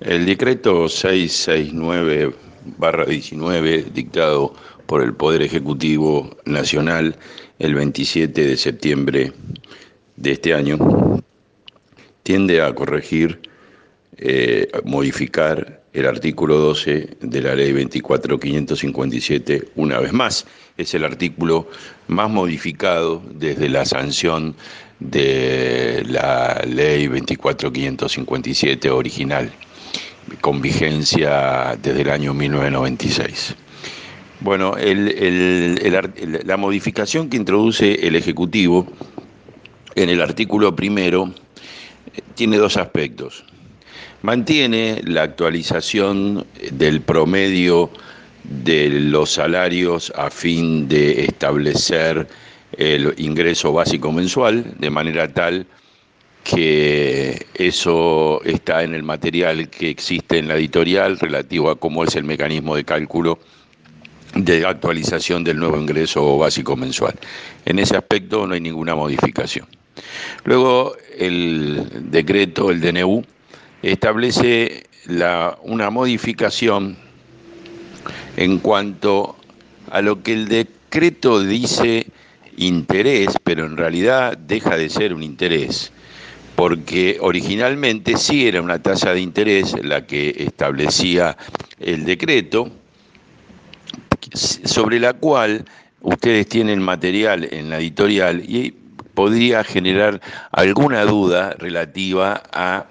El decreto 669-19, dictado por el Poder Ejecutivo Nacional el 27 de septiembre de este año, tiende a corregir, eh, modificar el artículo 12 de la ley 24557 una vez más. Es el artículo más modificado desde la sanción de la ley 24557 original con vigencia desde el año 1996. Bueno, la modificación que introduce el Ejecutivo en el artículo primero eh, tiene dos aspectos. Mantiene la actualización del promedio de los salarios a fin de establecer el ingreso básico mensual, de manera tal que eso está en el material que existe en la editorial relativo a cómo es el mecanismo de cálculo de actualización del nuevo ingreso básico mensual. En ese aspecto no hay ninguna modificación. Luego el decreto, el DNU, establece la, una modificación en cuanto a lo que el decreto dice interés, pero en realidad deja de ser un interés porque originalmente sí era una tasa de interés la que establecía el decreto, sobre la cual ustedes tienen material en la editorial y podría generar alguna duda relativa a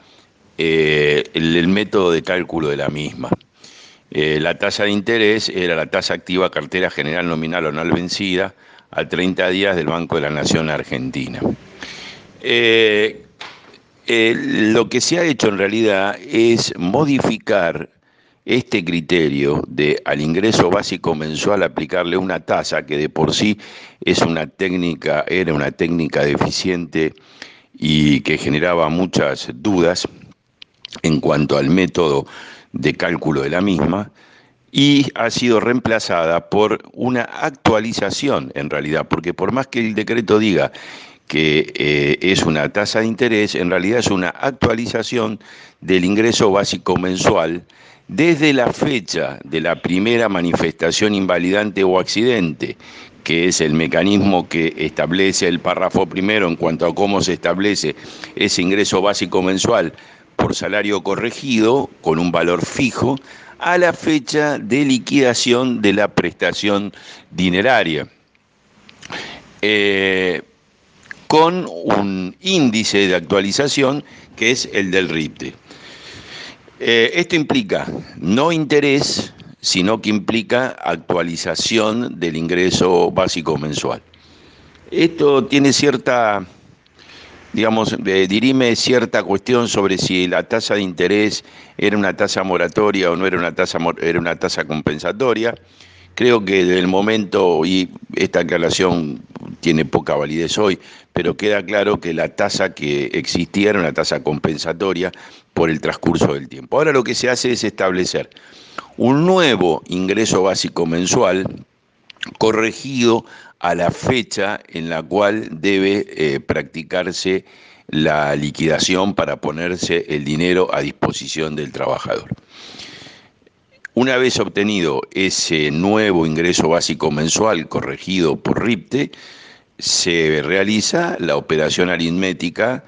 eh, el, método de cálculo de la misma. Eh, la tasa de interés era la tasa activa cartera general nominal no vencida a 30 días del Banco de la Nación Argentina. Eh, eh, lo que se ha hecho en realidad es modificar este criterio de al ingreso básico mensual aplicarle una tasa que de por sí es una técnica, era una técnica deficiente y que generaba muchas dudas en cuanto al método de cálculo de la misma y ha sido reemplazada por una actualización en realidad, porque por más que el decreto diga que eh, es una tasa de interés, en realidad es una actualización del ingreso básico mensual desde la fecha de la primera manifestación invalidante o accidente, que es el mecanismo que establece el párrafo primero en cuanto a cómo se establece ese ingreso básico mensual por salario corregido con un valor fijo, a la fecha de liquidación de la prestación dineraria. Eh, con un índice de actualización que es el del RIPTE. Eh, esto implica no interés, sino que implica actualización del ingreso básico mensual. Esto tiene cierta, digamos, eh, dirime cierta cuestión sobre si la tasa de interés era una tasa moratoria o no era una tasa, era una tasa compensatoria. Creo que desde el momento, y esta aclaración tiene poca validez hoy, pero queda claro que la tasa que existía era una tasa compensatoria por el transcurso del tiempo. Ahora lo que se hace es establecer un nuevo ingreso básico mensual corregido a la fecha en la cual debe eh, practicarse la liquidación para ponerse el dinero a disposición del trabajador. Una vez obtenido ese nuevo ingreso básico mensual corregido por RIPTE, se realiza la operación aritmética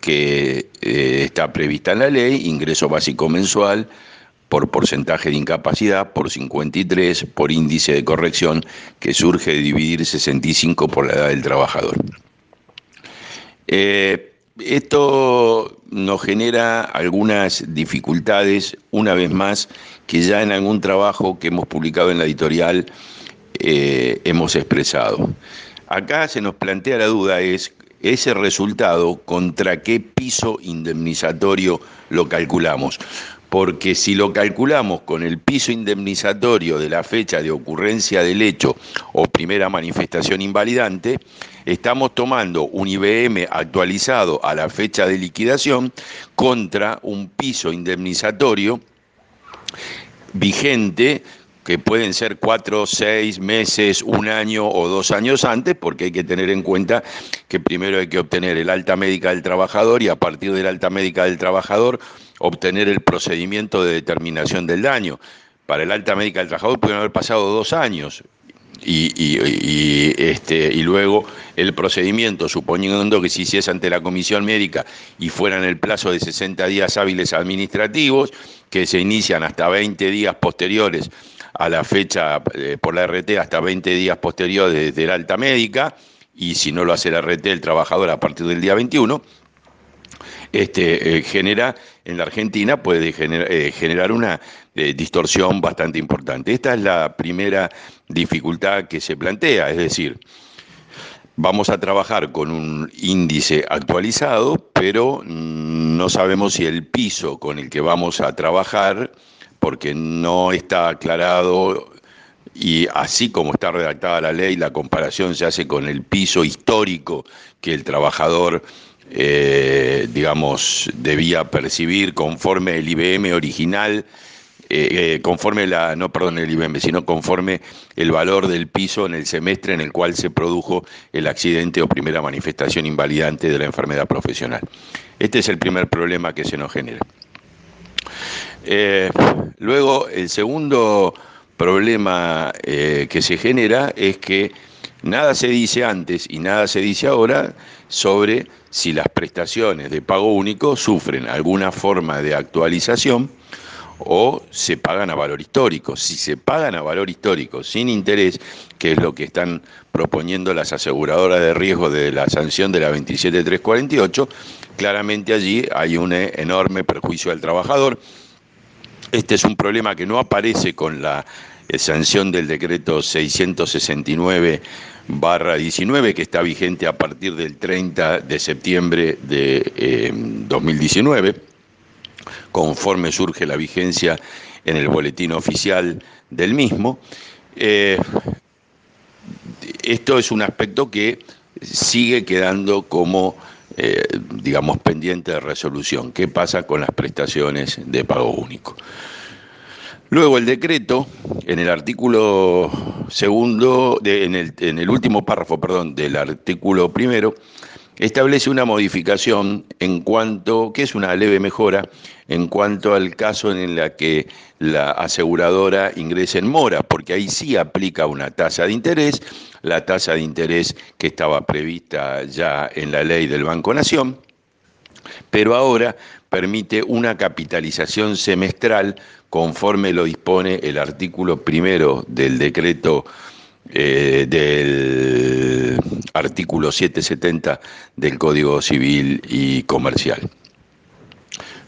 que eh, está prevista en la ley, ingreso básico mensual por porcentaje de incapacidad, por 53, por índice de corrección que surge de dividir 65 por la edad del trabajador. Eh, esto nos genera algunas dificultades, una vez más, que ya en algún trabajo que hemos publicado en la editorial eh, hemos expresado. Acá se nos plantea la duda es ese resultado contra qué piso indemnizatorio lo calculamos. Porque si lo calculamos con el piso indemnizatorio de la fecha de ocurrencia del hecho o primera manifestación invalidante, estamos tomando un IBM actualizado a la fecha de liquidación contra un piso indemnizatorio vigente que pueden ser cuatro, seis meses, un año o dos años antes, porque hay que tener en cuenta que primero hay que obtener el alta médica del trabajador y a partir del alta médica del trabajador obtener el procedimiento de determinación del daño. Para el alta médica del trabajador pueden haber pasado dos años, y, este, y luego el procedimiento, suponiendo que se hiciese ante la comisión médica y fuera en el plazo de 60 días hábiles administrativos, que se inician hasta 20 días posteriores a la fecha eh, por la RT, hasta 20 días posteriores de la alta médica, y si no lo hace la RT el trabajador a partir del día 21, este, eh, genera en la Argentina puede eh, generar una distorsión bastante importante. Esta es la primera dificultad que se plantea, es decir, vamos a trabajar con un índice actualizado, pero no sabemos si el piso con el que vamos a trabajar, porque no está aclarado y así como está redactada la ley, la comparación se hace con el piso histórico que el trabajador eh, digamos, debía percibir conforme el IBM original, eh, eh, conforme la, no perdón el IBM, sino conforme el valor del piso en el semestre en el cual se produjo el accidente o primera manifestación invalidante de la enfermedad profesional. Este es el primer problema que se nos genera. luego, el segundo problema que se genera es que Nada se dice antes y nada se dice ahora sobre si las prestaciones de pago único sufren alguna forma de actualización o se pagan a valor histórico. Si se pagan a valor histórico sin interés, que es lo que están proponiendo las aseguradoras de riesgo de la sanción de la 27348, claramente allí hay un enorme perjuicio al trabajador. Este es un problema que no aparece con la sanción del decreto 669 barra 19 que está vigente a partir del 30 de septiembre de 2019, eh, conforme surge la vigencia en el boletín oficial del mismo. Eh, esto es un aspecto que sigue quedando como, eh, digamos, pendiente de resolución. ¿Qué pasa con las prestaciones de pago único? Luego el decreto, en el artículo segundo, en, el, en el último párrafo, perdón, del artículo primero, establece una modificación en cuanto, que es una leve mejora, en cuanto al caso en el que la aseguradora ingrese en mora, porque ahí sí aplica una tasa de interés, la tasa de interés que estaba prevista ya en la ley del Banco Nación, pero ahora permite una capitalización semestral conforme lo dispone el artículo primero del decreto eh, del artículo 770 del Código Civil y Comercial.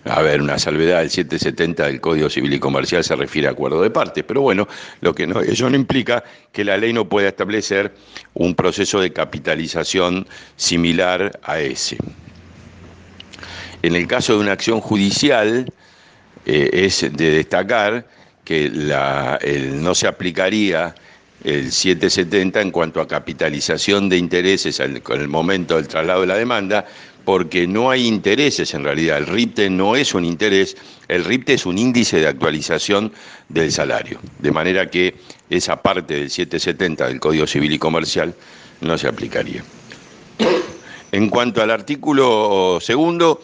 A ver, una salvedad, el 770 del Código Civil y Comercial se refiere a acuerdo de partes, pero bueno, lo que no, eso no implica que la ley no pueda establecer un proceso de capitalización similar a ese. En el caso de una acción judicial, eh, es de destacar que no se aplicaría el 770 en cuanto a capitalización de intereses en el momento del traslado de la demanda, porque no hay intereses en realidad. El RIPTE no es un interés, el RIPTE es un índice de actualización del salario. De manera que esa parte del 770 del Código Civil y Comercial no se aplicaría. En cuanto al artículo segundo,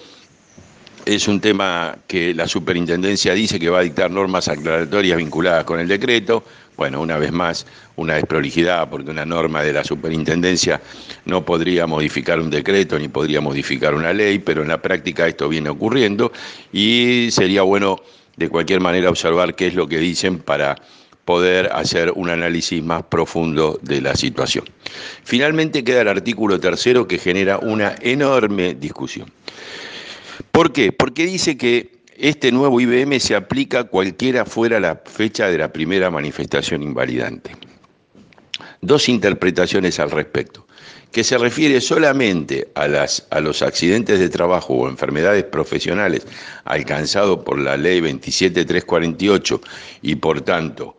es un tema que la superintendencia dice que va a dictar normas aclaratorias vinculadas con el decreto. Bueno, una vez más, una desprolijidad, porque una norma de la superintendencia no podría modificar un decreto ni podría modificar una ley, pero en la práctica esto viene ocurriendo y sería bueno de cualquier manera observar qué es lo que dicen para poder hacer un análisis más profundo de la situación. Finalmente queda el artículo tercero que genera una enorme discusión. ¿Por qué? Porque dice que este nuevo IBM se aplica cualquiera fuera la fecha de la primera manifestación invalidante. Dos interpretaciones al respecto, que se refiere solamente a, los accidentes de trabajo o enfermedades profesionales alcanzados por la ley 27348 y por tanto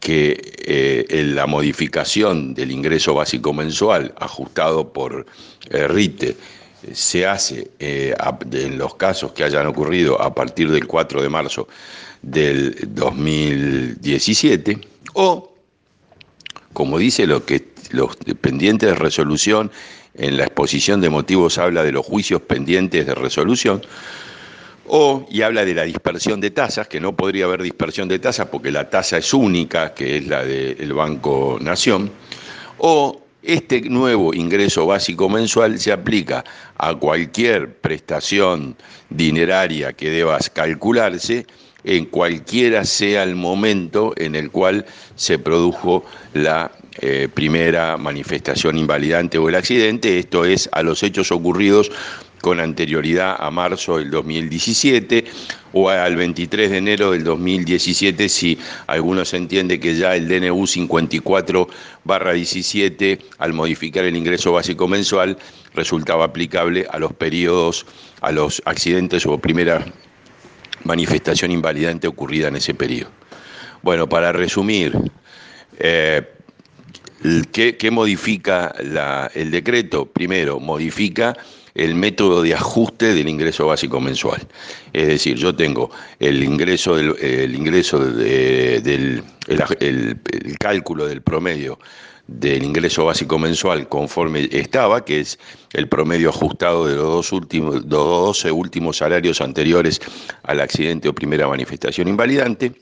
que eh, la modificación del ingreso básico mensual ajustado por eh, RITE se hace eh, en los casos que hayan ocurrido a partir del 4 de marzo del 2017 o, como dice lo que los pendientes de resolución en la exposición de motivos habla de los juicios pendientes de resolución, o, y habla de la dispersión de tasas, que no podría haber dispersión de tasas porque la tasa es única, que es la del Banco Nación, o este nuevo ingreso básico mensual se aplica a cualquier prestación dineraria que debas calcularse en cualquiera sea el momento en el cual se produjo la eh, primera manifestación invalidante o el accidente, esto es a los hechos ocurridos con anterioridad a marzo del 2017 o al 23 de enero del 2017 si algunos entiende que ya el DNU 54 barra 17 al modificar el ingreso básico mensual resultaba aplicable a los periodos, a los accidentes o primera manifestación invalidante ocurrida en ese periodo. Bueno, para resumir, eh, ¿qué, modifica el decreto? Primero, modifica el método de ajuste del ingreso básico mensual. Es decir, yo tengo el ingreso del, el ingreso del el, cálculo del promedio del ingreso básico mensual conforme estaba, que es el promedio ajustado de los dos últimos, los 12 últimos salarios anteriores al accidente o primera manifestación invalidante,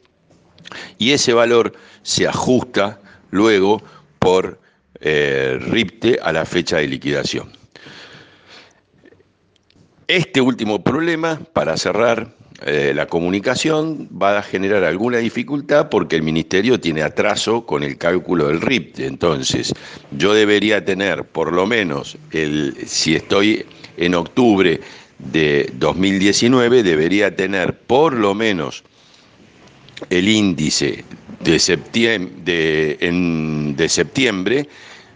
y ese valor se ajusta luego por eh, RIPTE a la fecha de liquidación. Este último problema, para cerrar eh, la comunicación, va a generar alguna dificultad porque el Ministerio tiene atraso con el cálculo del RIP. Entonces, yo debería tener por lo menos, el, si estoy en octubre de 2019, debería tener por lo menos el índice de septiembre, de septiembre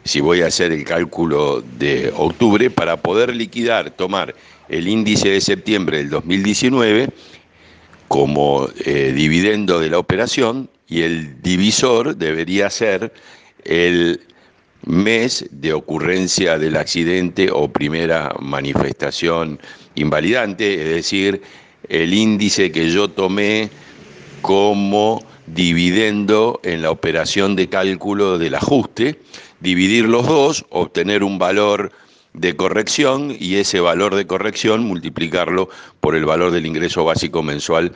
si voy a hacer el cálculo de octubre, para poder liquidar, tomar el índice de septiembre del 2019 como eh, dividendo de la operación y el divisor debería ser el mes de ocurrencia del accidente o primera manifestación invalidante, es decir, el índice que yo tomé como dividendo en la operación de cálculo del ajuste, dividir los dos, obtener un valor de corrección y ese valor de corrección multiplicarlo por el valor del ingreso básico mensual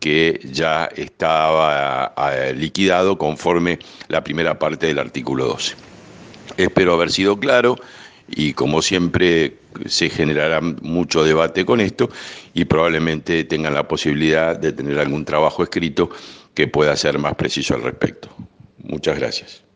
que ya estaba eh, liquidado conforme la primera parte del artículo 12. Espero haber sido claro y como siempre se generará mucho debate con esto y probablemente tengan la posibilidad de tener algún trabajo escrito que pueda ser más preciso al respecto. Muchas gracias.